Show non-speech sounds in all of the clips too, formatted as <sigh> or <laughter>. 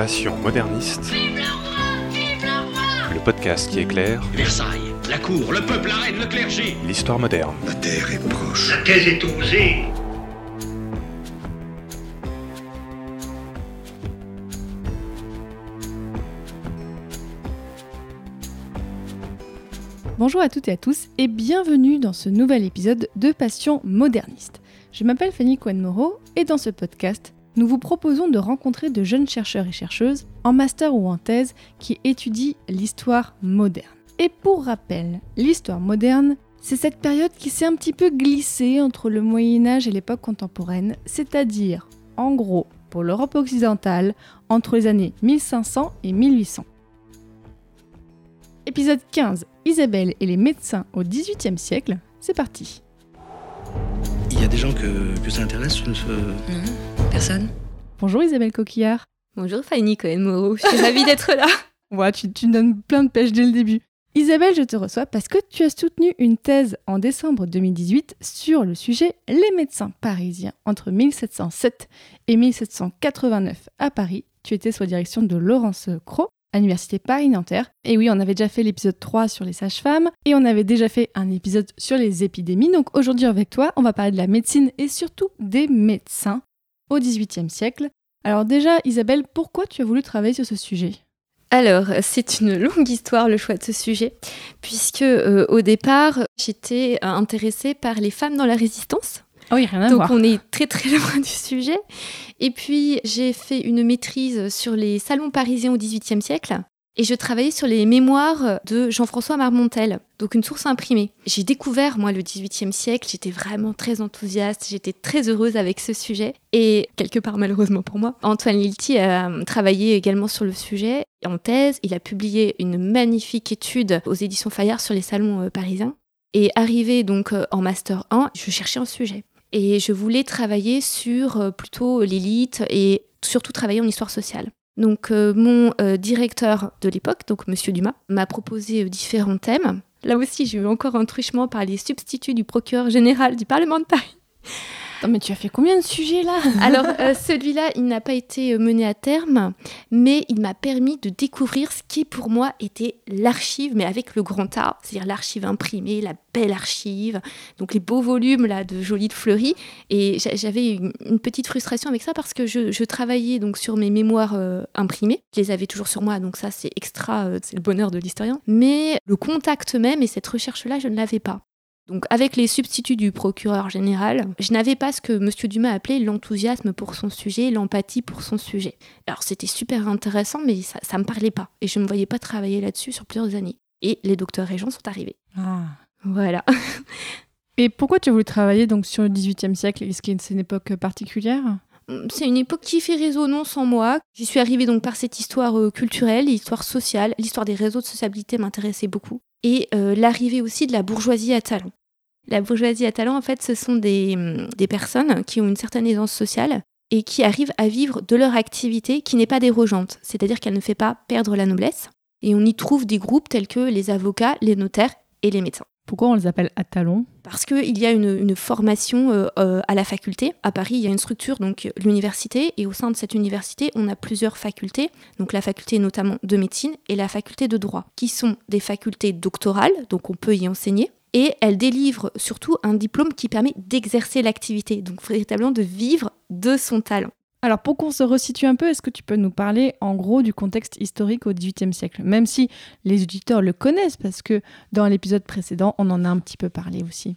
Passion moderniste. Le podcast qui éclaire Versailles, la cour, le peuple, la reine, le clergé. l'histoire moderne. La terre est proche. La thèse est osée. Bonjour à toutes et à tous et bienvenue dans ce nouvel épisode de Passion moderniste. Je m'appelle Fanny Cohen-Moreau et dans ce podcast, nous vous proposons de rencontrer de jeunes chercheurs et chercheuses en master ou en thèse qui étudient l'histoire moderne. Et pour rappel, l'histoire moderne, c'est cette période qui s'est un petit peu glissée entre le Moyen Âge et l'époque contemporaine, c'est-à-dire, en gros, pour l'Europe occidentale, entre les années 1500 et 1800. Épisode 15, Isabelle et les médecins au XVIIIe siècle, c'est parti. Il y a des gens que, que ça intéresse ce- Non, personne. Bonjour Isabelle Coquillard. Bonjour Fanny Cohen-Moreau, je suis ravie d'être là. <laughs> Ouais, tu, tu me donnes plein de pêche dès le début. Isabelle, je te reçois parce que tu as soutenu une thèse en décembre 2018 sur le sujet Les médecins parisiens entre 1707 et 1789 à Paris. Tu étais sous la direction de Laurence Cros à l'Université Paris-Nanterre. Et oui, on avait déjà fait l'épisode 3 sur les sages-femmes et on avait déjà fait un épisode sur les épidémies. Donc aujourd'hui avec toi, on va parler de la médecine et surtout des médecins au XVIIIe siècle. Alors déjà, Isabelle, pourquoi tu as voulu travailler sur ce sujet? Alors, c'est une longue histoire le choix de ce sujet, puisque euh, au départ, j'étais euh, intéressée par les femmes dans la résistance. Oh, il n'y a rien à Donc voir. on est très très <laughs> loin du sujet. Et puis j'ai fait une maîtrise sur les salons parisiens au XVIIIe siècle. Et je travaillais sur les mémoires de Jean-François Marmontel, donc une source imprimée. J'ai découvert, moi, le XVIIIe siècle, j'étais vraiment très enthousiaste, j'étais très heureuse avec ce sujet. Et quelque part, malheureusement pour moi, Antoine Lilti a travaillé également sur le sujet. En thèse, il a publié une magnifique étude aux éditions Fayard sur les salons euh, parisiens. Et arrivé donc euh, en Master 1, je cherchais un sujet. Et je voulais travailler sur euh, plutôt l'élite et surtout travailler en histoire sociale. Donc euh, mon euh, directeur de l'époque, donc Monsieur Dumas, m'a proposé euh, différents thèmes. Là aussi, j'ai eu encore un truchement par les substituts du procureur général du Parlement de Paris. Attends, mais tu as fait combien de sujets là? <laughs> Alors euh, celui-là, il n'a pas été euh, mené à terme, mais il m'a permis de découvrir ce qui pour moi était l'archive, mais avec le grand A, c'est-à-dire l'archive imprimée, la belle archive, donc les beaux volumes là de Joly de Fleury. Et j'a- j'avais une, petite frustration avec ça parce que je, travaillais donc sur mes mémoires euh, imprimées, je les avais toujours sur moi, donc ça c'est extra, c'est le bonheur de l'historien. Mais le contact même et cette recherche-là, je ne l'avais pas. Donc avec les substituts du procureur général, je n'avais pas ce que M. Dumas appelait l'enthousiasme pour son sujet, l'empathie pour son sujet. Alors c'était super intéressant, mais ça ne me parlait pas. Et je ne me voyais pas travailler là-dessus sur plusieurs années. Et les docteurs régents sont arrivés. Ah. Voilà. <laughs> Et pourquoi tu as voulu travailler donc sur le XVIIIe siècle? Est-ce que c'est une époque particulière? C'est une époque qui fait résonance en moi. J'y suis arrivée donc par cette histoire euh, culturelle, l'histoire sociale, l'histoire des réseaux de sociabilité m'intéressait beaucoup. Et euh, l'arrivée aussi de la bourgeoisie à talent. La bourgeoisie à talent, en fait, ce sont des, hum, des personnes qui ont une certaine aisance sociale et qui arrivent à vivre de leur activité qui n'est pas dérogeante, c'est-à-dire qu'elle ne fait pas perdre la noblesse. Et on y trouve des groupes tels que les avocats, les notaires et les médecins Pourquoi on les appelle à talons parce qu'il y a une, une formation euh, euh, à la faculté. À Paris, il y a une structure, donc l'université, et au sein de cette université, on a plusieurs facultés. Donc la faculté notamment de médecine et la faculté de droit, qui sont des facultés doctorales, donc on peut y enseigner. Et elles délivrent surtout un diplôme qui permet d'exercer l'activité, donc véritablement de vivre de son talent. Alors pour qu'on se resitue un peu, est-ce que tu peux nous parler en gros du contexte historique au XVIIIe siècle? Même si les auditeurs le connaissent, parce que dans l'épisode précédent, on en a un petit peu parlé aussi.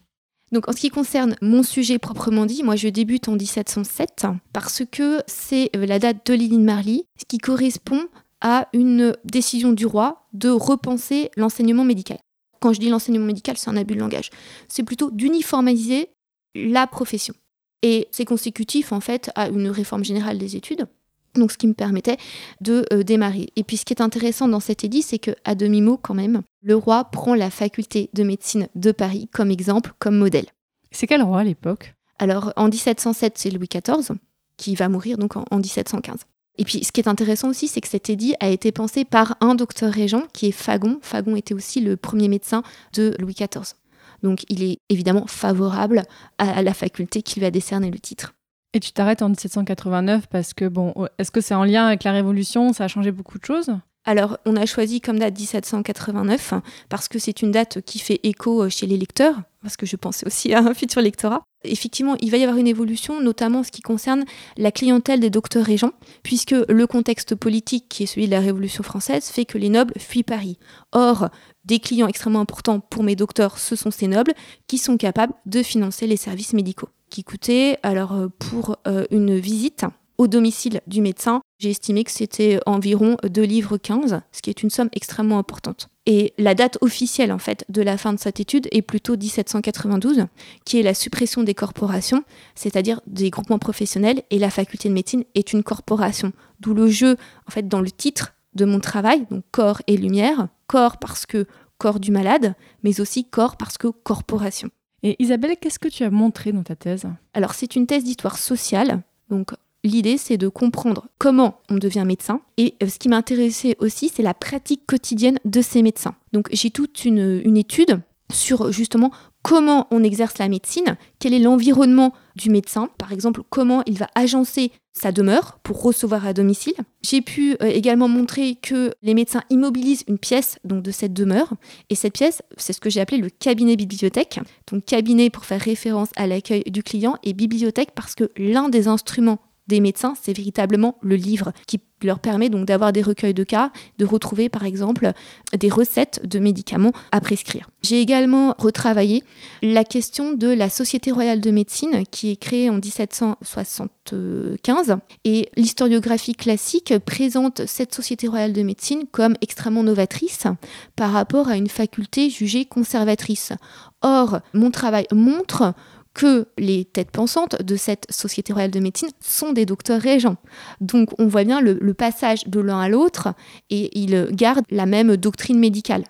Donc en ce qui concerne mon sujet proprement dit, moi je débute en 1707 parce que c'est euh, la date de Lily de Marly, ce qui correspond à une décision du roi de repenser l'enseignement médical. Quand je dis l'enseignement médical, c'est un abus de langage. C'est plutôt d'uniformiser la profession. Et c'est consécutif en fait à une réforme générale des études. Donc ce qui me permettait de euh, démarrer. Et puis ce qui est intéressant dans cet édit, c'est que à demi-mot quand même, le roi prend la faculté de médecine de Paris comme exemple, comme modèle. C'est quel roi à l'époque? Alors en 1707, c'est Louis XIV qui va mourir donc en, en 1715. Et puis ce qui est intéressant aussi, c'est que cet édit a été pensé par un docteur régent qui est Fagon. Fagon était aussi le premier médecin de Louis XIV. Donc il est évidemment favorable à, la faculté qui lui a décerné le titre. Et tu t'arrêtes en 1789 parce que, bon, est-ce que c'est en lien avec la Révolution? Ça a changé beaucoup de choses? Alors, on a choisi comme date 1789 parce que c'est une date qui fait écho chez les lecteurs, parce que je pensais aussi à un futur lectorat. Effectivement, il va y avoir une évolution, notamment en ce qui concerne la clientèle des docteurs régents, puisque le contexte politique qui est celui de la Révolution française fait que les nobles fuient Paris. Or, des clients extrêmement importants pour mes docteurs, ce sont ces nobles qui sont capables de financer les services médicaux. Qui coûtaient, alors euh, pour euh, une visite, au domicile du médecin, j'ai estimé que c'était environ 2 livres 15, ce qui est une somme extrêmement importante. Et la date officielle en fait de la fin de cette étude est plutôt 1792, qui est la suppression des corporations, c'est-à-dire des groupements professionnels, et la faculté de médecine est une corporation. D'où le jeu en fait dans le titre de mon travail, donc corps et lumière, corps parce que corps du malade, mais aussi corps parce que corporation. Et Isabelle, qu'est-ce que tu as montré dans ta thèse? Alors c'est une thèse d'histoire sociale, donc L'idée, c'est de comprendre comment on devient médecin. Et euh, ce qui m'intéressait aussi, c'est la pratique quotidienne de ces médecins. Donc j'ai toute une, étude sur justement comment on exerce la médecine, quel est l'environnement du médecin, par exemple comment il va agencer sa demeure pour recevoir à domicile. J'ai pu euh, également montrer que les médecins immobilisent une pièce donc de cette demeure et cette pièce, c'est ce que j'ai appelé le cabinet bibliothèque. Donc cabinet pour faire référence à l'accueil du client et bibliothèque parce que l'un des instruments des médecins, c'est véritablement le livre qui leur permet donc d'avoir des recueils de cas, de retrouver par exemple des recettes de médicaments à prescrire. J'ai également retravaillé la question de la Société royale de médecine qui est créée en 1775 et l'historiographie classique présente cette Société royale de médecine comme extrêmement novatrice par rapport à une faculté jugée conservatrice. Or, mon travail montre que les têtes pensantes de cette Société royale de médecine sont des docteurs régents. Donc on voit bien le, passage de l'un à l'autre et ils gardent la même doctrine médicale.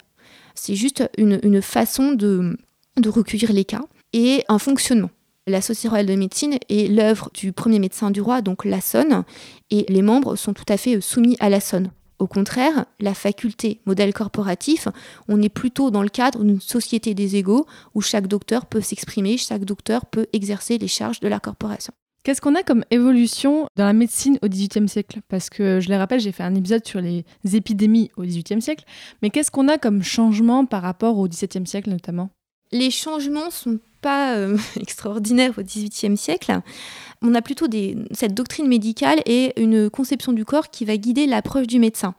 C'est juste une, façon de, recueillir les cas et un fonctionnement. La Société royale de médecine est l'œuvre du premier médecin du roi, donc Lassonne, et les membres sont tout à fait soumis à Lassonne. Au contraire, la faculté modèle corporatif, on est plutôt dans le cadre d'une société des égaux où chaque docteur peut s'exprimer, chaque docteur peut exercer les charges de la corporation. Qu'est-ce qu'on a comme évolution dans la médecine au XVIIIe siècle? Parce que je les rappelle, j'ai fait un épisode sur les épidémies au XVIIIe siècle, mais qu'est-ce qu'on a comme changement par rapport au XVIIe siècle notamment? Les changements sont pas euh, <laughs> extraordinaires au XVIIIe siècle on a plutôt cette doctrine médicale et une conception du corps qui va guider l'approche du médecin.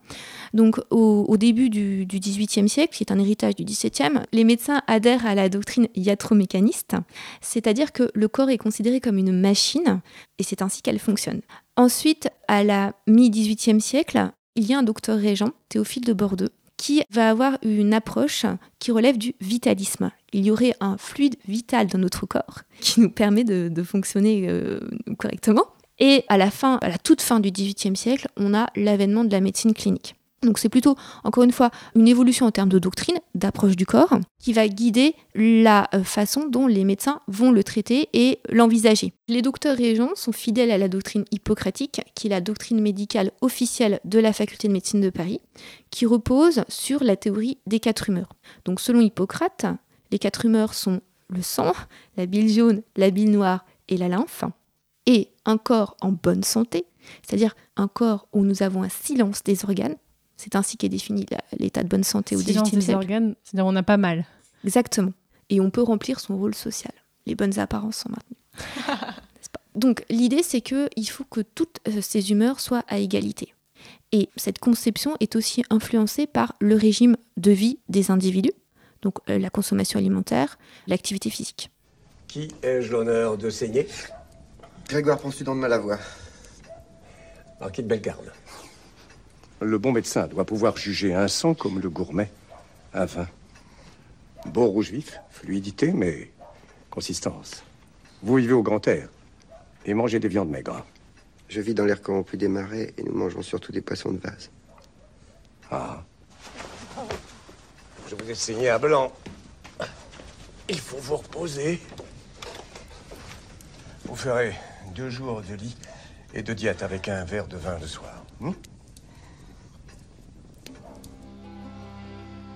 Donc au, début du, XVIIIe siècle, qui est un héritage du XVIIe, les médecins adhèrent à la doctrine iatromécaniste, c'est-à-dire que le corps est considéré comme une machine et c'est ainsi qu'elle fonctionne. Ensuite, à la mi-XVIIIe siècle, il y a un docteur régent, Théophile de Bordeaux, qui va avoir une approche qui relève du vitalisme. Il y aurait un fluide vital dans notre corps qui nous permet de, fonctionner euh, correctement. Et à la fin, à la toute fin du XVIIIe siècle, on a l'avènement de la médecine clinique. Donc c'est plutôt, encore une fois, une évolution en termes de doctrine, d'approche du corps, qui va guider la euh, façon dont les médecins vont le traiter et l'envisager. Les docteurs régents sont fidèles à la doctrine hippocratique, qui est la doctrine médicale officielle de la faculté de médecine de Paris, qui repose sur la théorie des quatre humeurs. Donc selon Hippocrate, les quatre humeurs sont le sang, la bile jaune, la bile noire et la lymphe, et un corps en bonne santé, c'est-à-dire un corps où nous avons un silence des organes, c'est ainsi qu'est défini l'état de bonne santé au XVIIIe siècle. organes, c'est-à-dire on a pas mal. Exactement. Et on peut remplir son rôle social. Les bonnes apparences sont maintenues. <laughs> Donc l'idée, c'est qu'il faut que toutes euh, ces humeurs soient à égalité. Et cette conception est aussi influencée par le régime de vie des individus, donc euh, la consommation alimentaire, l'activité physique. Qui ai-je l'honneur de saigner? Grégoire Ponsudon de Malavoie. Marquis de Bellegarde. Le bon médecin doit pouvoir juger un sang comme le gourmet un vin. Beau rouge vif, fluidité, mais consistance. Vous vivez au grand air et mangez des viandes maigres. Je vis dans l'air corrompu des marais et nous mangeons surtout des poissons de vase. Ah. Vous ai à blanc. Il faut vous reposer. Vous ferez deux jours de lit et de diète avec un verre de vin le soir. Hmm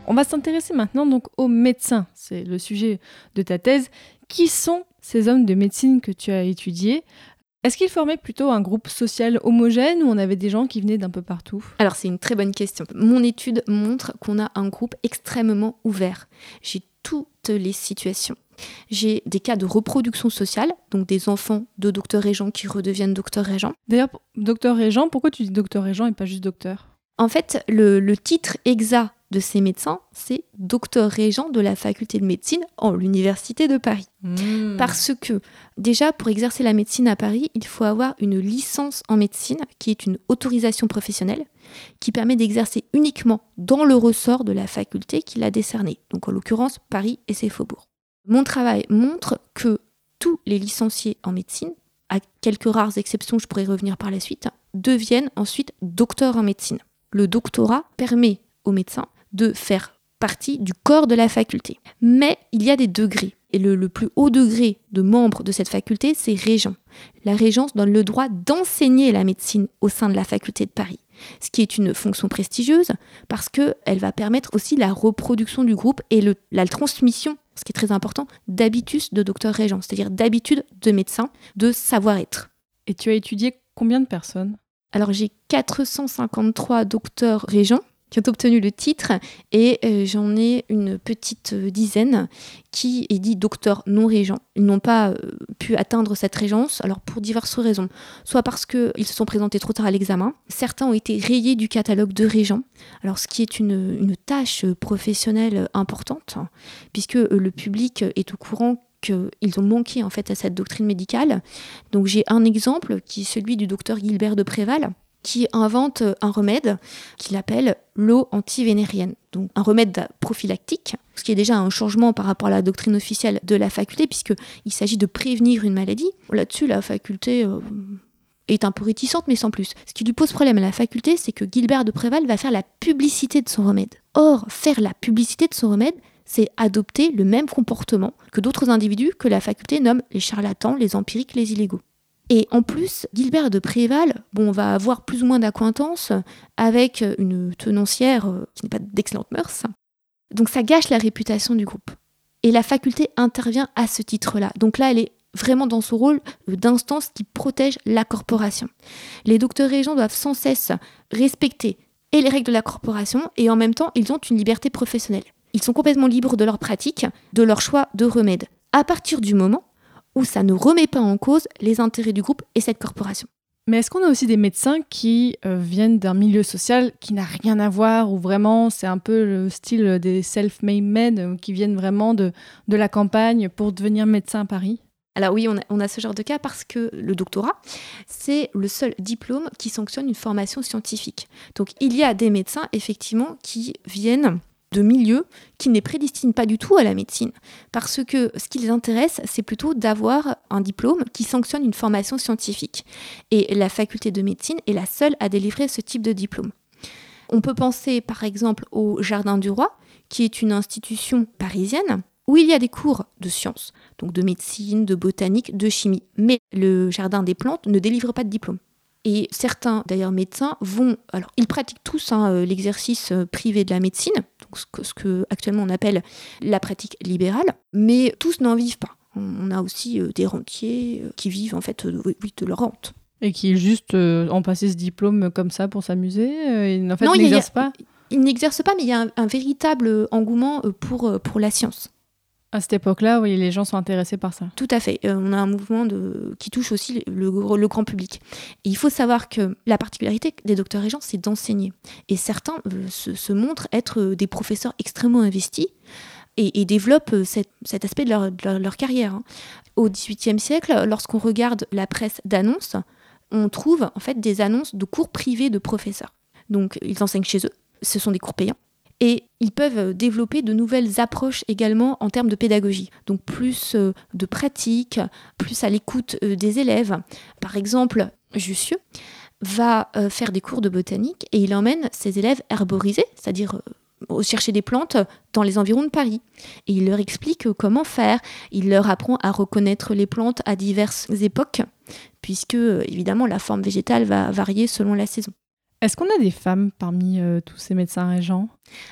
On va s'intéresser maintenant donc aux médecins. C'est le sujet de ta thèse. Qui sont ces hommes de médecine que tu as étudiés? Est-ce qu'il formait plutôt un groupe social homogène ou on avait des gens qui venaient d'un peu partout? Alors c'est une très bonne question. Mon étude montre qu'on a un groupe extrêmement ouvert. J'ai toutes les situations. J'ai des cas de reproduction sociale, donc des enfants de docteurs régents qui redeviennent docteurs régents. D'ailleurs, docteur régent, pourquoi tu dis docteur régent et pas juste docteur? En fait, le, le titre exact de ces médecins, c'est docteur régent de la faculté de médecine en l'université de Paris. Parce que déjà, pour exercer la médecine à Paris, il faut avoir une licence en médecine, qui est une autorisation professionnelle, qui permet d'exercer uniquement dans le ressort de la faculté qui l'a décernée, donc en l'occurrence Paris et ses faubourgs. Mon travail montre que tous les licenciés en médecine, à quelques rares exceptions, je pourrais revenir par la suite, deviennent ensuite docteurs en médecine. Le doctorat permet aux médecins de faire partie du corps de la faculté. Mais il y a des degrés. Et le, le plus haut degré de membre de cette faculté, c'est régent. La régence donne le droit d'enseigner la médecine au sein de la faculté de Paris. Ce qui est une fonction prestigieuse parce qu'elle va permettre aussi la reproduction du groupe et le, la transmission, ce qui est très important, d'habitus de docteur régent, c'est-à-dire d'habitude de médecin, de savoir-être. Et tu as étudié combien de personnes? Alors j'ai 453 docteurs régents qui ont obtenu le titre et euh, j'en ai une petite euh, dizaine qui est dit docteur non régent. Ils n'ont pas euh, pu atteindre cette régence, alors pour diverses raisons. Soit parce qu'ils se sont présentés trop tard à l'examen, certains ont été rayés du catalogue de régents, alors ce qui est une, tâche professionnelle importante, puisque le public est au courant qu'ils ont manqué en fait à cette doctrine médicale. Donc j'ai un exemple qui est celui du docteur Gilbert de Préval, qui invente un remède qu'il appelle l'eau antivénérienne. Donc un remède prophylactique, ce qui est déjà un changement par rapport à la doctrine officielle de la faculté, puisqu'il s'agit de prévenir une maladie. Là-dessus, la faculté euh, est un peu réticente, mais sans plus. Ce qui lui pose problème à la faculté, c'est que Gilbert de Préval va faire la publicité de son remède. Or, faire la publicité de son remède, c'est adopter le même comportement que d'autres individus que la faculté nomme les charlatans, les empiriques, les illégaux. Et en plus, Gilbert de Préval, bon, va avoir plus ou moins d'acquaintance avec une tenancière euh, qui n'est pas d'excellentes mœurs. Donc ça gâche la réputation du groupe. Et la faculté intervient à ce titre-là. Donc là, elle est vraiment dans son rôle d'instance qui protège la corporation. Les docteurs régents doivent sans cesse respecter et les règles de la corporation et en même temps, ils ont une liberté professionnelle. Ils sont complètement libres de leur pratique, de leur choix de remède. À partir du moment où ça ne remet pas en cause les intérêts du groupe et cette corporation. Mais est-ce qu'on a aussi des médecins qui euh, viennent d'un milieu social qui n'a rien à voir, ou vraiment c'est un peu le style des self-made men euh, qui viennent vraiment de, de la campagne pour devenir médecin à Paris? Alors oui, on a, on a, ce genre de cas parce que le doctorat, c'est le seul diplôme qui sanctionne une formation scientifique. Donc il y a des médecins, effectivement, qui viennent de milieux qui ne prédestinent pas du tout à la médecine. Parce que ce qui les c'est plutôt d'avoir un diplôme qui sanctionne une formation scientifique. Et la faculté de médecine est la seule à délivrer ce type de diplôme. On peut penser par exemple au Jardin du Roi, qui est une institution parisienne où il y a des cours de sciences, donc de médecine, de botanique, de chimie. Mais le Jardin des plantes ne délivre pas de diplôme. Et certains, d'ailleurs, médecins vont. Alors, ils pratiquent tous hein, euh, l'exercice euh, privé de la médecine, donc ce que, ce que actuellement on appelle la pratique libérale, mais tous n'en vivent pas. On a aussi euh, des rentiers qui vivent en fait de, de leur rente. Et qui juste euh, ont passé ce diplôme comme ça pour s'amuser et en fait n'exercent pas? Ils n'exercent pas, mais il y a un, un véritable engouement pour, pour la science. À cette époque-là, oui, les gens sont intéressés par ça. Tout à fait. Euh, on a un mouvement qui touche aussi le, grand public. Il faut savoir que la particularité des docteurs régents, c'est d'enseigner. Et certains euh, se, montrent être euh, des professeurs extrêmement investis et, développent cet, aspect de leur carrière. Hein. Au XVIIIe siècle, lorsqu'on regarde la presse d'annonces, on trouve en fait des annonces de cours privés de professeurs. Donc ils enseignent chez eux. Ce sont des cours payants et ils peuvent développer de nouvelles approches également en termes de pédagogie. Donc plus euh, de pratique, plus à l'écoute euh, des élèves. Par exemple, Jussieu va euh, faire des cours de botanique et il emmène ses élèves herboriser, c'est-à-dire chercher des plantes dans les environs de Paris. Et il leur explique comment faire. Il leur apprend à reconnaître les plantes à diverses époques, puisque évidemment la forme végétale va varier selon la saison. Est-ce qu'on a des femmes parmi euh, tous ces médecins régents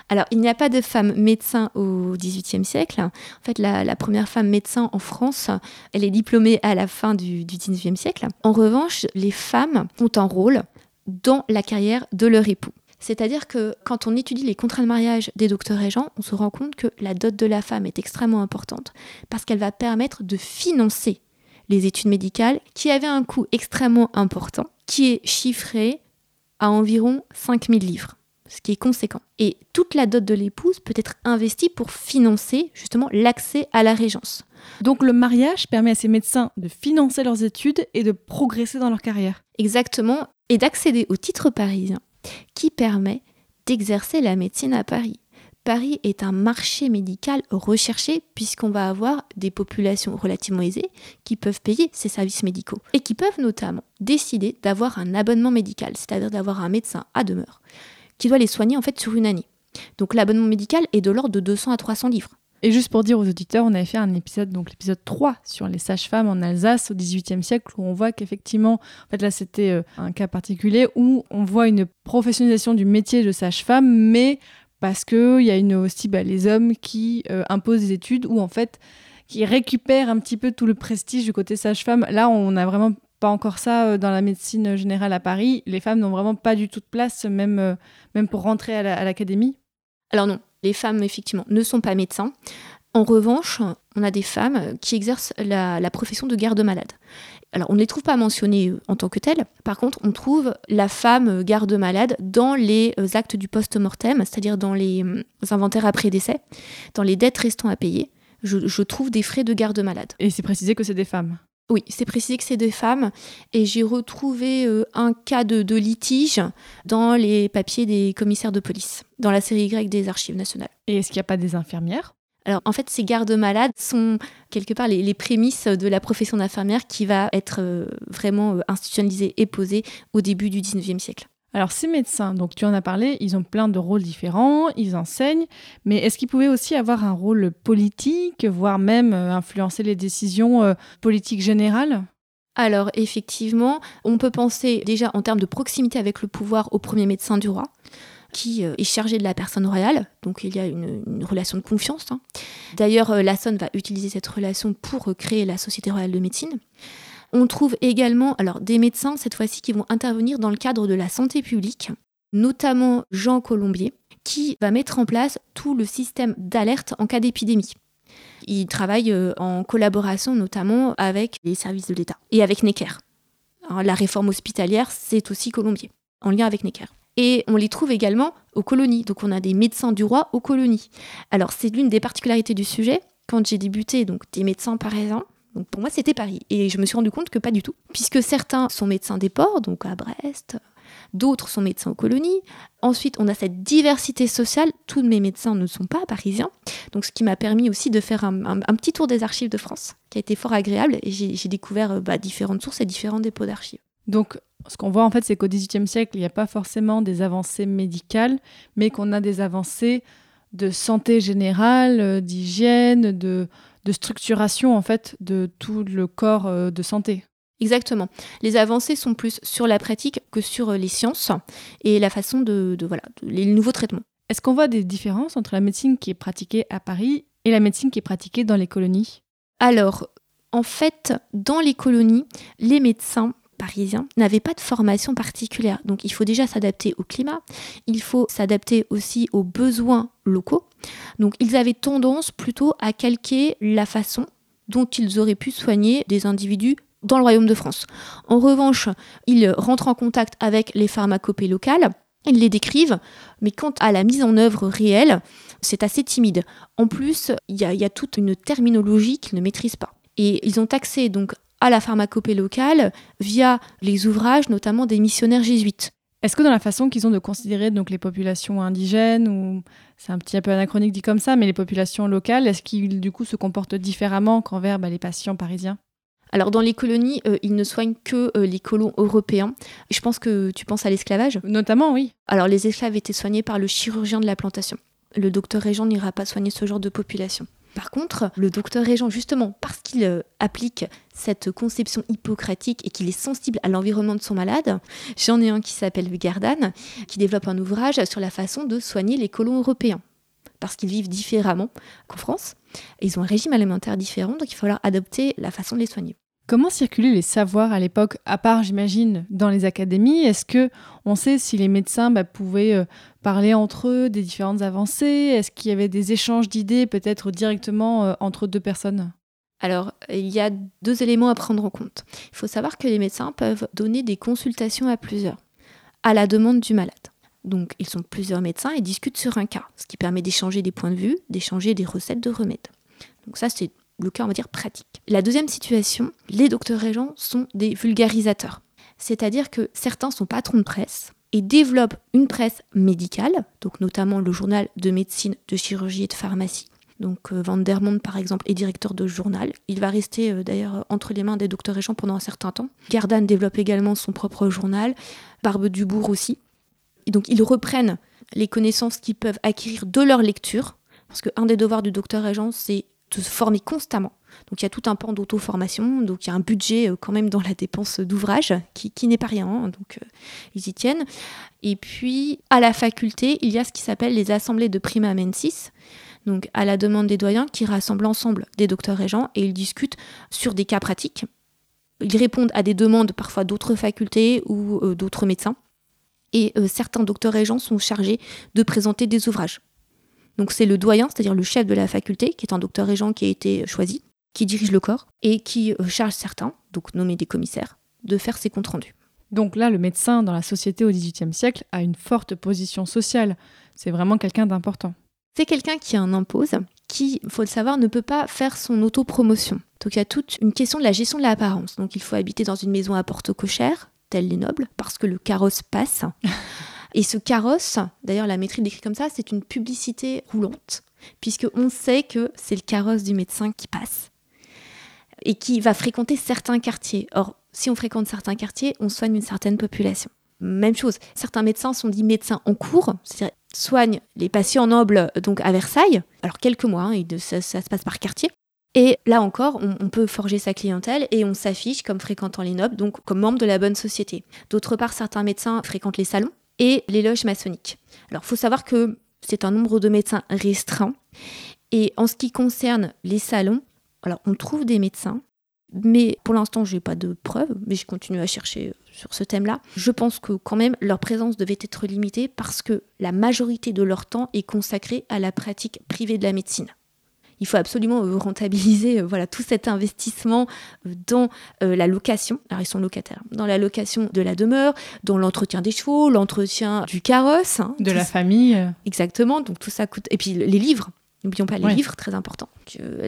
Alors, il n'y a pas de femme médecin au XVIIIe siècle. En fait, la, la première femme médecin en France, elle est diplômée à la fin du XIXe siècle. En revanche, les femmes ont un rôle dans la carrière de leur époux. C'est-à-dire que quand on étudie les contrats de mariage des docteurs régents, on se rend compte que la dot de la femme est extrêmement importante parce qu'elle va permettre de financer les études médicales qui avaient un coût extrêmement important, qui est chiffré à environ 5000 livres, ce qui est conséquent. Et toute la dot de l'épouse peut être investie pour financer justement l'accès à la régence. Donc le mariage permet à ces médecins de financer leurs études et de progresser dans leur carrière. Exactement, et d'accéder au titre parisien qui permet d'exercer la médecine à Paris. Paris est un marché médical recherché puisqu'on va avoir des populations relativement aisées qui peuvent payer ces services médicaux et qui peuvent notamment décider d'avoir un abonnement médical, c'est-à-dire d'avoir un médecin à demeure qui doit les soigner en fait sur une année. Donc l'abonnement médical est de l'ordre de 200 à 300 livres. Et juste pour dire aux auditeurs, on avait fait un épisode, donc l'épisode 3 sur les sages-femmes en Alsace au XVIIIe siècle, où on voit qu'effectivement, en fait là c'était euh, un cas particulier où on voit une professionnalisation du métier de sage-femme, mais parce qu'il y a une, aussi bah, les hommes qui euh, imposent des études ou en fait qui récupèrent un petit peu tout le prestige du côté sage-femme. Là, on n'a vraiment pas encore ça euh, dans la médecine générale à Paris. Les femmes n'ont vraiment pas du tout de place, même, même pour rentrer à l'académie. Alors non, les femmes, effectivement, ne sont pas médecins. En revanche, on a des femmes qui exercent la, profession de garde-malade. Alors, on ne les trouve pas mentionnées en tant que telles. Par contre, on trouve la femme garde-malade dans les actes du post-mortem, c'est-à-dire dans les euh, inventaires après décès, dans les dettes restant à payer. Je, trouve des frais de garde-malade. Et c'est précisé que c'est des femmes oui, c'est précisé que c'est des femmes et j'ai retrouvé euh, un cas de, litige dans les papiers des commissaires de police, dans la série Y des archives nationales. Et est-ce qu'il n'y a pas des infirmières? Alors en fait, ces gardes-malades sont quelque part les, prémices de la profession d'infirmière qui va être euh, vraiment euh, institutionnalisée et posée au début du 19e siècle. Alors ces médecins, donc tu en as parlé, ils ont plein de rôles différents, ils enseignent, mais est-ce qu'ils pouvaient aussi avoir un rôle politique, voire même euh, influencer les décisions politiques générales? Alors effectivement, on peut penser déjà en termes de proximité avec le pouvoir au premier médecin du roi, qui euh, est chargé de la personne royale, donc il y a une, relation de confiance. Hein. D'ailleurs, Lassonne va utiliser cette relation pour créer la Société royale de médecine. On trouve également alors, des médecins, cette fois-ci, qui vont intervenir dans le cadre de la santé publique, notamment Jean Colombier, qui va mettre en place tout le système d'alerte en cas d'épidémie. Il travaille euh, en collaboration notamment avec les services de l'État et avec Necker. la réforme hospitalière, c'est aussi Colombier, en lien avec Necker. Et on les trouve également aux colonies. Donc on a des médecins du roi aux colonies. Alors c'est l'une des particularités du sujet. Quand j'ai débuté, donc des médecins parisiens, donc pour moi, c'était Paris. Et je me suis rendu compte que pas du tout. Puisque certains sont médecins des ports, donc à Brest, d'autres sont médecins aux colonies. Ensuite, on a cette diversité sociale. Tous mes médecins ne sont pas parisiens. Donc ce qui m'a permis aussi de faire un, petit tour des archives de France, qui a été fort agréable. Et j'ai découvert bah, différentes sources et différents dépôts d'archives. Donc, ce qu'on voit en fait, c'est qu'au XVIIIe siècle, il n'y a pas forcément des avancées médicales, mais qu'on a des avancées de santé générale, euh, d'hygiène, de, de structuration en fait de tout le corps euh, de santé. Exactement. Les avancées sont plus sur la pratique que sur euh, les sciences et la façon de, voilà les nouveaux traitements. Est-ce qu'on voit des différences entre la médecine qui est pratiquée à Paris et la médecine qui est pratiquée dans les colonies? Alors, en fait, dans les colonies, les médecins parisiens n'avaient pas de formation particulière. Donc il faut déjà s'adapter au climat, il faut s'adapter aussi aux besoins locaux. Donc ils avaient tendance plutôt à calquer la façon dont ils auraient pu soigner des individus dans le royaume de France. En revanche, ils rentrent en contact avec les pharmacopées locales, ils les décrivent, mais quant à la mise en œuvre réelle, c'est assez timide. En plus, il y, y, a toute une terminologie qu'ils ne maîtrisent pas. Et ils ont accès donc à la pharmacopée locale via les ouvrages notamment des missionnaires jésuites. Est-ce que dans la façon qu'ils ont de considérer donc les populations indigènes, ou c'est un petit peu anachronique dit comme ça, mais les populations locales, est-ce qu'ils du coup se comportent différemment qu'envers bah, les patients parisiens? Alors dans les colonies, euh, ils ne soignent que euh, les colons européens. Je pense que tu penses à l'esclavage? Notamment, oui. Alors les esclaves étaient soignés par le chirurgien de la plantation. Le docteur régent n'ira pas soigner ce genre de population. Par contre, le docteur régent, justement, parce qu'il euh, applique cette conception hippocratique et qu'il est sensible à l'environnement de son malade, j'en ai un qui s'appelle Gardan, qui développe un ouvrage sur la façon de soigner les colons européens, parce qu'ils vivent différemment qu'en France. Ils ont un régime alimentaire différent, donc il va falloir adopter la façon de les soigner. Comment circulaient les savoirs à l'époque, à part, j'imagine, dans les académies? Est-ce que on sait si les médecins bah, pouvaient euh, parler entre eux des différentes avancées? Est-ce qu'il y avait des échanges d'idées, peut-être directement euh, entre deux personnes? Alors, il y a deux éléments à prendre en compte. Il faut savoir que les médecins peuvent donner des consultations à plusieurs, à la demande du malade. Donc, ils sont plusieurs médecins et discutent sur un cas, ce qui permet d'échanger des points de vue, d'échanger des recettes de remèdes. Donc ça, c'est le cas, on va dire, pratique. La deuxième situation, les docteurs régents sont des vulgarisateurs. C'est-à-dire que certains sont patrons de presse et développent une presse médicale, donc notamment le journal de médecine, de chirurgie et de pharmacie. Donc euh, Van der par exemple, est directeur de journal. Il va rester euh, d'ailleurs entre les mains des docteurs régents pendant un certain temps. Gardan développe également son propre journal, Barbe Dubourg aussi. Et donc ils reprennent les connaissances qu'ils peuvent acquérir de leur lecture, parce qu'un des devoirs du docteur régent, c'est se former constamment. Donc il y a tout un pan d'auto-formation, donc il y a un budget euh, quand même dans la dépense d'ouvrage qui, n'est pas rien, hein, donc euh, ils y tiennent. Et puis à la faculté, il y a ce qui s'appelle les assemblées de prima mensis, donc à la demande des doyens qui rassemblent l'ensemble des docteurs régents et ils discutent sur des cas pratiques. Ils répondent à des demandes parfois d'autres facultés ou euh, d'autres médecins. Et certains docteurs régents sont chargés de présenter des ouvrages. Donc c'est le doyen, c'est-à-dire le chef de la faculté, qui est un docteur régent qui a été choisi, qui dirige le corps et qui euh, charge certains, donc nommés des commissaires, de faire ses comptes rendus. Donc là, le médecin dans la société au XVIIIe siècle a une forte position sociale. C'est vraiment quelqu'un d'important. C'est quelqu'un qui en impose, qui, il faut le savoir, ne peut pas faire son autopromotion. Donc il y a toute une question de la gestion de l'apparence. Donc il faut habiter dans une maison à porte cochère, telle les nobles, parce que le carrosse passe. <laughs> Et ce carrosse, d'ailleurs la maîtrise décrit comme ça, c'est une publicité roulante, puisque on sait que c'est le carrosse du médecin qui passe et qui va fréquenter certains quartiers. Or, si on fréquente certains quartiers, on soigne une certaine population. Même chose, certains médecins sont dits médecins en cours, c'est-à-dire soignent les patients nobles donc à Versailles, alors quelques mois, hein, ça, se passe par quartier. Et là encore, on, on peut forger sa clientèle et on s'affiche comme fréquentant les nobles, donc comme membre de la bonne société. D'autre part, certains médecins fréquentent les salons, et les loges maçonniques. Alors, il faut savoir que c'est un nombre de médecins restreint. Et en ce qui concerne les salons, alors on trouve des médecins, mais pour l'instant, je n'ai pas de preuves, mais je continue à chercher sur ce thème-là. Je pense que quand même, leur présence devait être limitée parce que la majorité de leur temps est consacrée à la pratique privée de la médecine il faut absolument euh, rentabiliser euh, voilà, tout cet investissement euh, dans la location. Alors, ils sont locataires. Dans la location de la demeure, dans l'entretien des chevaux, l'entretien du carrosse. Hein, de la famille. Exactement. Donc, tout ça coûte. Et puis, les livres. N'oublions pas les livres, très important.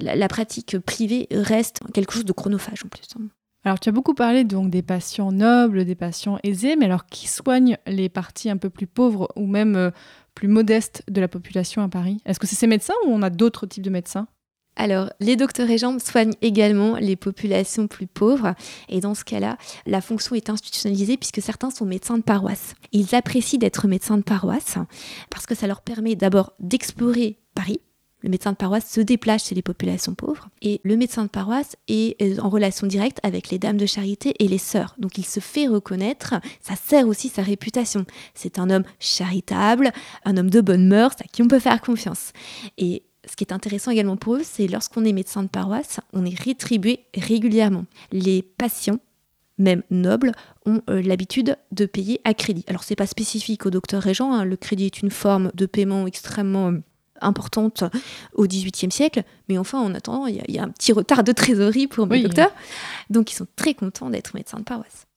La, pratique privée reste quelque chose de chronophage en plus. Hein. Alors, tu as beaucoup parlé donc des patients nobles, des patients aisés, mais alors qui soignent les parties un peu plus pauvres ou même plus modeste de la population à Paris Est-ce que c'est ces médecins ou on a d'autres types de médecins? Alors, les docteurs régents soignent également les populations plus pauvres. Et dans ce cas-là, la fonction est institutionnalisée puisque certains sont médecins de paroisse. Ils apprécient d'être médecins de paroisse parce que ça leur permet d'abord d'explorer Paris, le médecin de paroisse se déplace chez les populations pauvres et le médecin de paroisse est euh, en relation directe avec les dames de charité et les sœurs. Donc il se fait reconnaître, ça sert aussi sa réputation. C'est un homme charitable, un homme de bonne mœurs, à qui on peut faire confiance. Et ce qui est intéressant également pour eux, c'est lorsqu'on est médecin de paroisse, on est rétribué régulièrement. Les patients même nobles, ont euh, l'habitude de payer à crédit. Alors c'est pas spécifique au docteur régent, hein. le crédit est une forme de paiement extrêmement importante au XVIIIe siècle, mais enfin, en attendant, il y, a un petit retard de trésorerie pour mes docteurs. Donc, ils sont très contents d'être médecins de paroisse.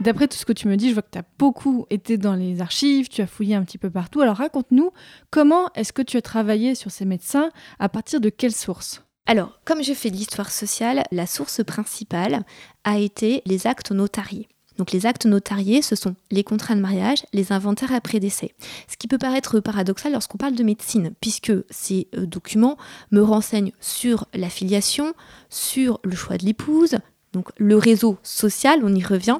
D'après tout ce que tu me dis, je vois que tu as beaucoup été dans les archives, tu as fouillé un petit peu partout. Alors raconte-nous, comment est-ce que tu as travaillé sur ces médecins À partir de quelles sources Alors, comme je fais de l'histoire sociale, la source principale a été les actes notariés. Donc les actes notariés, ce sont les contrats de mariage, les inventaires après décès. Ce qui peut paraître paradoxal lorsqu'on parle de médecine, puisque ces euh, documents me renseignent sur la filiation, sur le choix de l'épouse, donc le réseau social, on y revient,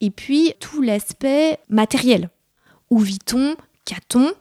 et puis tout l'aspect matériel. Où vit-on? Qu'a-t-on?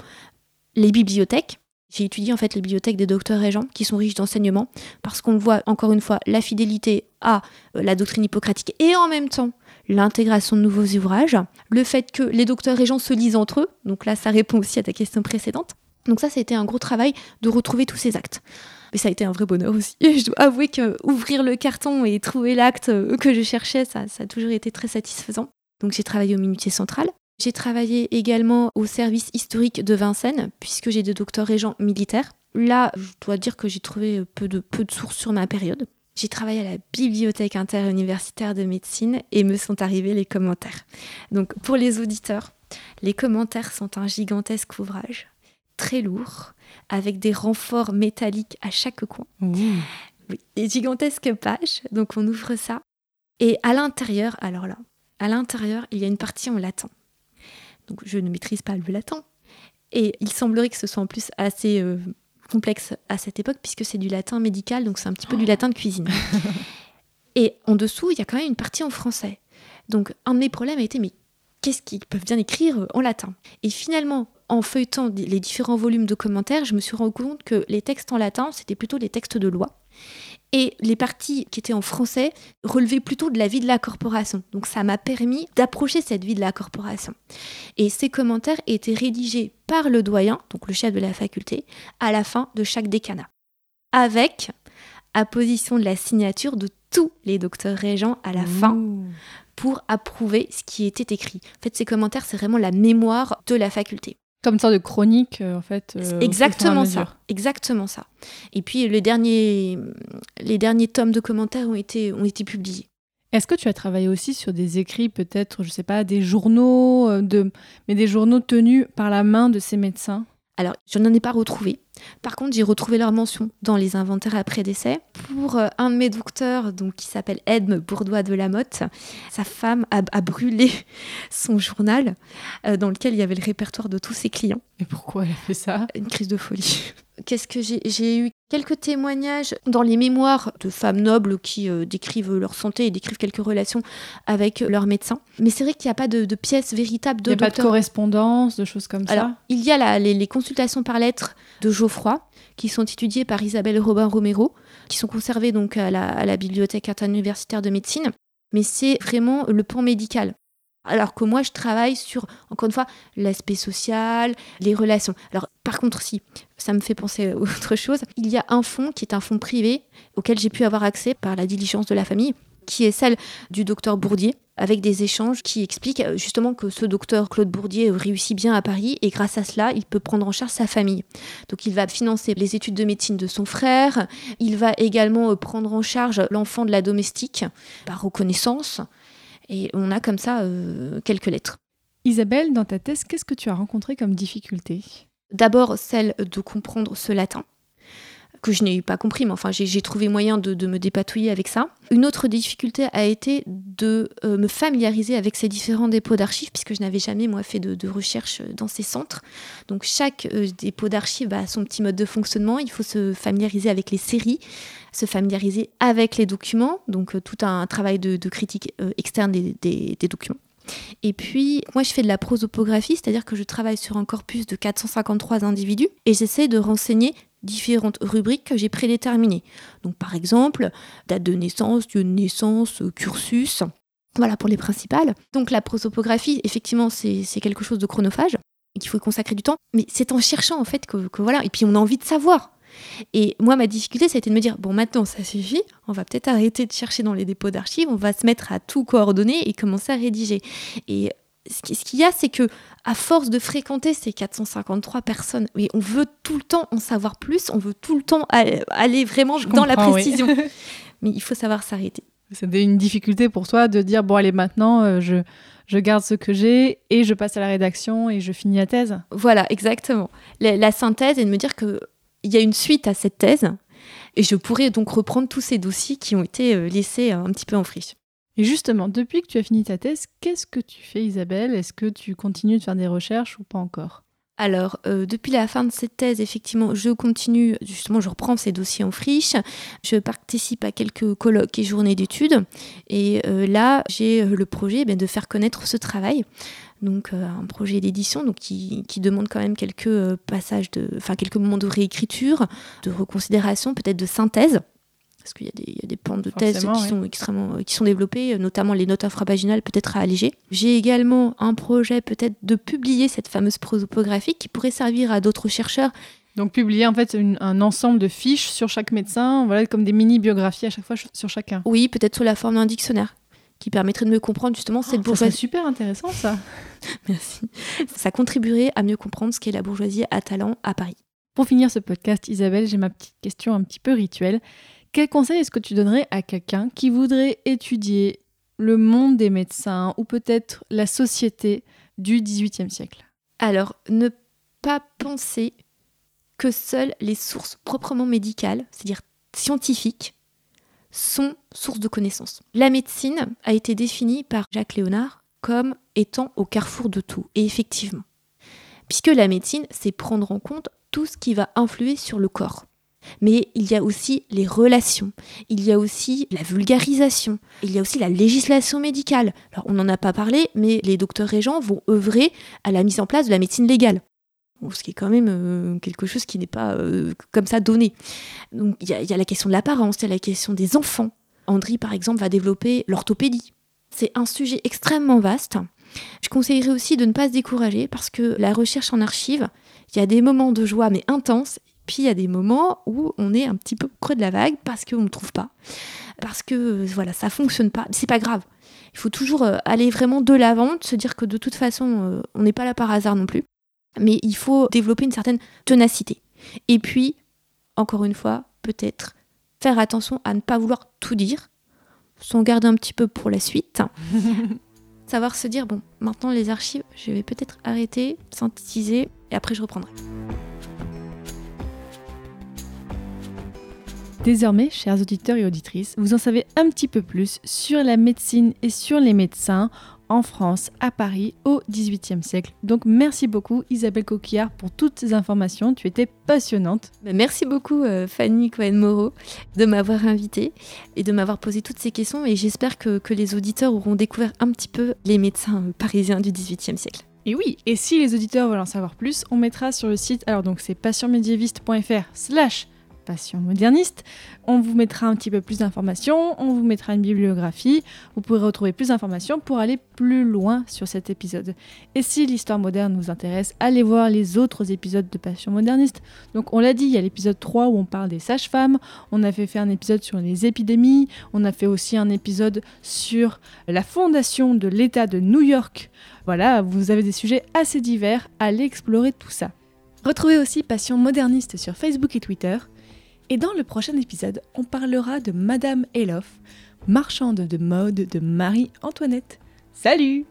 Les bibliothèques. J'ai étudié en fait les bibliothèques des docteurs régents qui sont riches d'enseignements parce qu'on voit encore une fois la fidélité à euh, la doctrine hippocratique et en même temps l'intégration de nouveaux ouvrages, le fait que les docteurs régents se lisent entre eux, donc là ça répond aussi à ta question précédente. Donc ça, été un gros travail de retrouver tous ces actes. Mais ça a été un vrai bonheur aussi. je dois avouer que ouvrir le carton et trouver l'acte euh, que je cherchais, ça, ça a toujours été très satisfaisant. Donc j'ai travaillé au Minutier Central. J'ai travaillé également au service historique de Vincennes, puisque j'ai des docteurs régents militaires. Là, je dois dire que j'ai trouvé de, peu de sources sur ma période. J'ai travaillé à la bibliothèque interuniversitaire de médecine et me sont arrivés les commentaires. Donc pour les auditeurs, les commentaires sont un gigantesque ouvrage, très lourd, avec des renforts métalliques à chaque coin. Des gigantesques pages. Donc on ouvre ça. Et à l'intérieur, alors là, à l'intérieur, il y a une partie en latin. Donc je ne maîtrise pas le latin. Et il semblerait que ce soit en plus assez euh, complexe à cette époque puisque c'est du latin médical, donc c'est un petit peu du latin de cuisine. <laughs> Et en dessous, il y a quand même une partie en français. Donc un de mes problèmes a été, mais qu'est-ce qu'ils peuvent bien écrire en latin? Et finalement, en feuilletant les différents volumes de commentaires, je me suis rendu compte que les textes en latin, c'était plutôt des textes de loi. Et les parties qui étaient en français relevaient plutôt de la vie de la corporation. Donc ça m'a permis d'approcher cette vie de la corporation. Et ces commentaires étaient rédigés par le doyen, donc le chef de la faculté, à la fin de chaque décanat. Avec apposition de la signature de tous les docteurs régents à la fin pour approuver ce qui était écrit. En fait, ces commentaires, c'est vraiment la mémoire de la faculté. Comme une sorte de chronique, euh, en fait. Euh, exactement ça. Exactement ça. Et puis, les derniers, les derniers tomes de commentaires ont été, ont été publiés. Est-ce que tu as travaillé aussi sur des écrits, peut-être, je sais pas, des journaux, euh, de... mais des journaux tenus par la main de ces médecins? Alors, je n'en ai pas retrouvé. Par contre, j'ai retrouvé leur mention dans les inventaires après décès. Pour euh, un de mes docteurs, donc, qui s'appelle Edme Bourdois de Lamotte, sa femme a, brûlé <laughs> son journal euh, dans lequel il y avait le répertoire de tous ses clients. Et pourquoi elle a fait ça? Une crise de folie. Qu'est-ce que j'ai eu quelques témoignages dans les mémoires de femmes nobles qui euh, décrivent leur santé et décrivent quelques relations avec leurs médecins. Mais c'est vrai qu'il n'y a pas de, pièces véritables de Il n'y a pas de correspondance, de choses comme Alors, ça Il y a les, consultations par lettres de Geoffroy, qui sont étudiées par Isabelle Robin Romero, qui sont conservées donc à la, à la bibliothèque interuniversitaire de médecine. Mais c'est vraiment le pan médical. Alors que moi, je travaille sur, encore une fois, l'aspect social, les relations. Alors, par contre, si, ça me fait penser à autre chose, il y a un fonds qui est un fonds privé auquel j'ai pu avoir accès par la diligence de la famille, qui est celle du docteur Bourdier, avec des échanges qui expliquent euh, justement que ce docteur Claude Bourdier réussit bien à Paris et grâce à cela, il peut prendre en charge sa famille. Donc il va financer les études de médecine de son frère, il va également euh, prendre en charge l'enfant de la domestique par reconnaissance. Et on a comme ça euh, quelques lettres. Isabelle, dans ta thèse, qu'est-ce que tu as rencontré comme difficulté? D'abord celle de comprendre ce latin que je n'ai pas compris, mais enfin j'ai trouvé moyen de, me dépatouiller avec ça. Une autre difficulté a été de euh, me familiariser avec ces différents dépôts d'archives, puisque je n'avais jamais moi fait de, recherche dans ces centres. Donc chaque euh, dépôt d'archives a son petit mode de fonctionnement. Il faut se familiariser avec les séries, se familiariser avec les documents, donc euh, tout un travail de, critique externe des, documents. Et puis, moi, je fais de la prosopographie, c'est-à-dire que je travaille sur un corpus de 453 individus et j'essaie de renseigner différentes rubriques que j'ai prédéterminées. Donc par exemple, date de naissance, lieu de naissance, euh, cursus. Voilà pour les principales. Donc la prosopographie, effectivement, c'est quelque chose de chronophage qu'il faut consacrer du temps. Mais c'est en cherchant en fait que, voilà. Et puis on a envie de savoir. Et moi, ma difficulté, ça a été de me dire bon, maintenant ça suffit, on va peut-être arrêter de chercher dans les dépôts d'archives, on va se mettre à tout coordonner et commencer à rédiger. Et ce qu'il y a, c'est que à force de fréquenter ces 453 personnes, oui, on veut tout le temps en savoir plus, on veut tout le temps aller, vraiment dans la précision. <laughs> Mais il faut savoir s'arrêter. C'était une difficulté pour toi de dire bon allez maintenant euh, je je garde ce que j'ai et je passe à la rédaction et je finis la thèse? Voilà, exactement. La, la synthèse est de me dire qu'il y a une suite à cette thèse et je pourrais donc reprendre tous ces dossiers qui ont été euh, laissés un petit peu en friche. Et justement, depuis que tu as fini ta thèse, qu'est-ce que tu fais Isabelle? Est-ce que tu continues de faire des recherches ou pas encore? Alors, euh, depuis la fin de cette thèse, effectivement, je continue, justement, je reprends ces dossiers en friche. Je participe à quelques colloques et journées d'études. Et euh, là, j'ai euh, le projet ben, de faire connaître ce travail. Donc, un projet d'édition donc qui, qui, demande quand même quelques passages, de, enfin, quelques moments de réécriture, de reconsidération, peut-être de synthèse parce qu'il y, y, a des pans de thèse qui sont extrêmement qui sont développés, notamment les notes infrapaginales peut-être à alléger. J'ai également un projet peut-être de publier cette fameuse prosopographie qui pourrait servir à d'autres chercheurs. Donc publier en fait un ensemble de fiches sur chaque médecin, voilà comme des mini biographies à chaque fois sur chacun. Oui, peut-être sous la forme d'un dictionnaire qui permettrait de mieux comprendre justement cette oh, bourgeoisie. C'est super intéressant ça. <laughs> Merci. Ça contribuerait à mieux comprendre ce qu'est la bourgeoisie à talent à Paris. Pour finir ce podcast, Isabelle, j'ai ma petite question un petit peu rituelle. Quel conseil est-ce que tu donnerais à quelqu'un qui voudrait étudier le monde des médecins ou peut-être la société du XVIIIe siècle? Alors, ne pas penser que seules les sources proprement médicales, c'est-à-dire scientifiques, sont sources de connaissances. La médecine a été définie par Jacques Léonard comme étant au carrefour de tout. Et effectivement, puisque la médecine, c'est prendre en compte tout ce qui va influer sur le corps. Mais il y a aussi les relations, il y a aussi la vulgarisation, il y a aussi la législation médicale. Alors on n'en a pas parlé, mais les docteurs régents vont œuvrer à la mise en place de la médecine légale. Ce qui est quand même euh, quelque chose qui n'est pas euh, comme ça donné. Donc il y, a la question de l'apparence, il y a la question des enfants. Andri, par exemple, va développer l'orthopédie. C'est un sujet extrêmement vaste. Je conseillerais aussi de ne pas se décourager parce que la recherche en archives, il y a des moments de joie mais intenses puis il y a des moments où on est un petit peu creux de la vague parce qu'on ne trouve pas, parce que voilà, ça fonctionne pas. C'est pas grave. Il faut toujours euh, aller vraiment de l'avant, se dire que de toute façon, on n'est pas là par hasard non plus. Mais il faut développer une certaine ténacité. Et puis, encore une fois, peut-être faire attention à ne pas vouloir tout dire, s'en garder un petit peu pour la suite. <laughs> Savoir se dire, bon, maintenant les archives, je vais peut-être arrêter, synthétiser, et après je reprendrai. Désormais, chers auditeurs et auditrices, vous en savez un petit peu plus sur la médecine et sur les médecins en France, à Paris, au XVIIIe siècle. Donc merci beaucoup Isabelle Coquillard pour toutes ces informations, tu étais passionnante. Bah, merci beaucoup euh, Fanny Cohen-Moreau de m'avoir invitée et de m'avoir posé toutes ces questions et j'espère que, que les auditeurs auront découvert un petit peu les médecins parisiens du XVIIIe siècle. Et oui, et si les auditeurs veulent en savoir plus, on mettra sur le site, alors donc c'est passionmédiéviste.fr slash passion moderniste. On vous mettra un petit peu plus d'informations, on vous mettra une bibliographie, vous pourrez retrouver plus d'informations pour aller plus loin sur cet épisode. Et si l'histoire moderne vous intéresse, allez voir les autres épisodes de Passion moderniste. Donc on l'a dit, il y a l'épisode 3 où on parle des sages-femmes, on a fait, fait un épisode sur les épidémies, on a fait aussi un épisode sur la fondation de l'État de New York. Voilà, vous avez des sujets assez divers, allez explorer tout ça. Retrouvez aussi Passion moderniste sur Facebook et Twitter. Et dans le prochain épisode, on parlera de Madame Elof, marchande de mode de Marie-Antoinette. Salut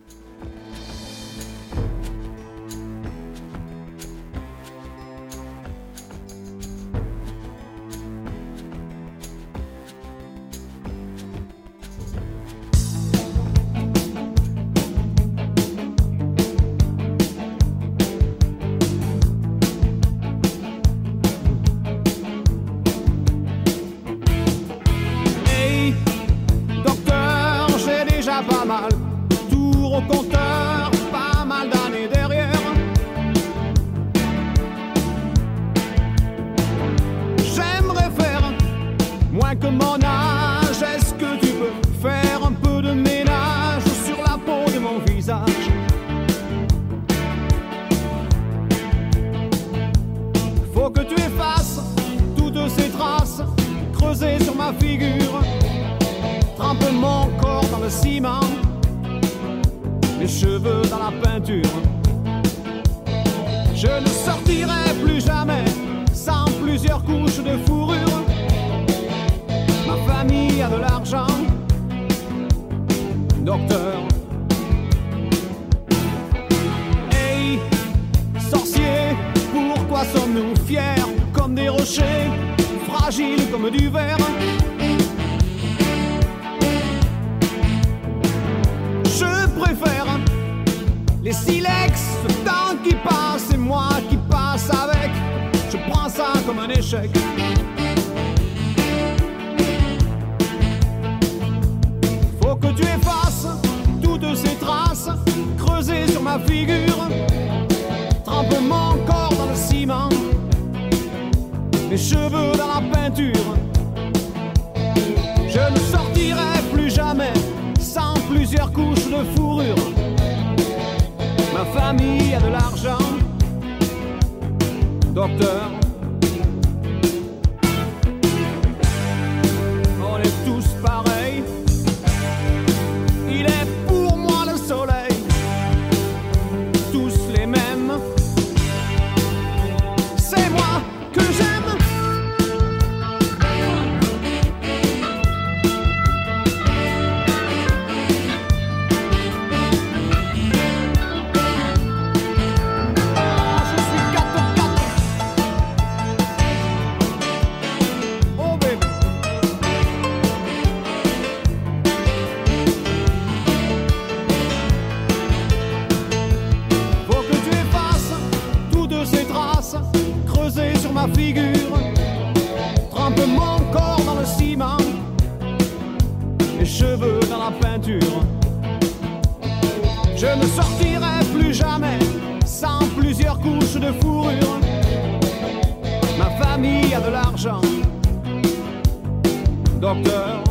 cheveux dans la peinture. Je ne sortirai plus jamais sans plusieurs couches de fourrure. Ma famille a de l'argent, docteur. Hey, sorcier, pourquoi sommes-nous fiers comme des rochers, fragiles comme du verre? Les silex, le temps qui passe et moi qui passe avec. Je prends ça comme un échec. Faut que tu effaces toutes ces traces creusées sur ma figure. Trempe mon corps dans le ciment, mes cheveux dans la peinture. Je ne sortirai plus jamais sans plusieurs couches de fourrure. Ma famille a de l'argent, docteur. Docteur.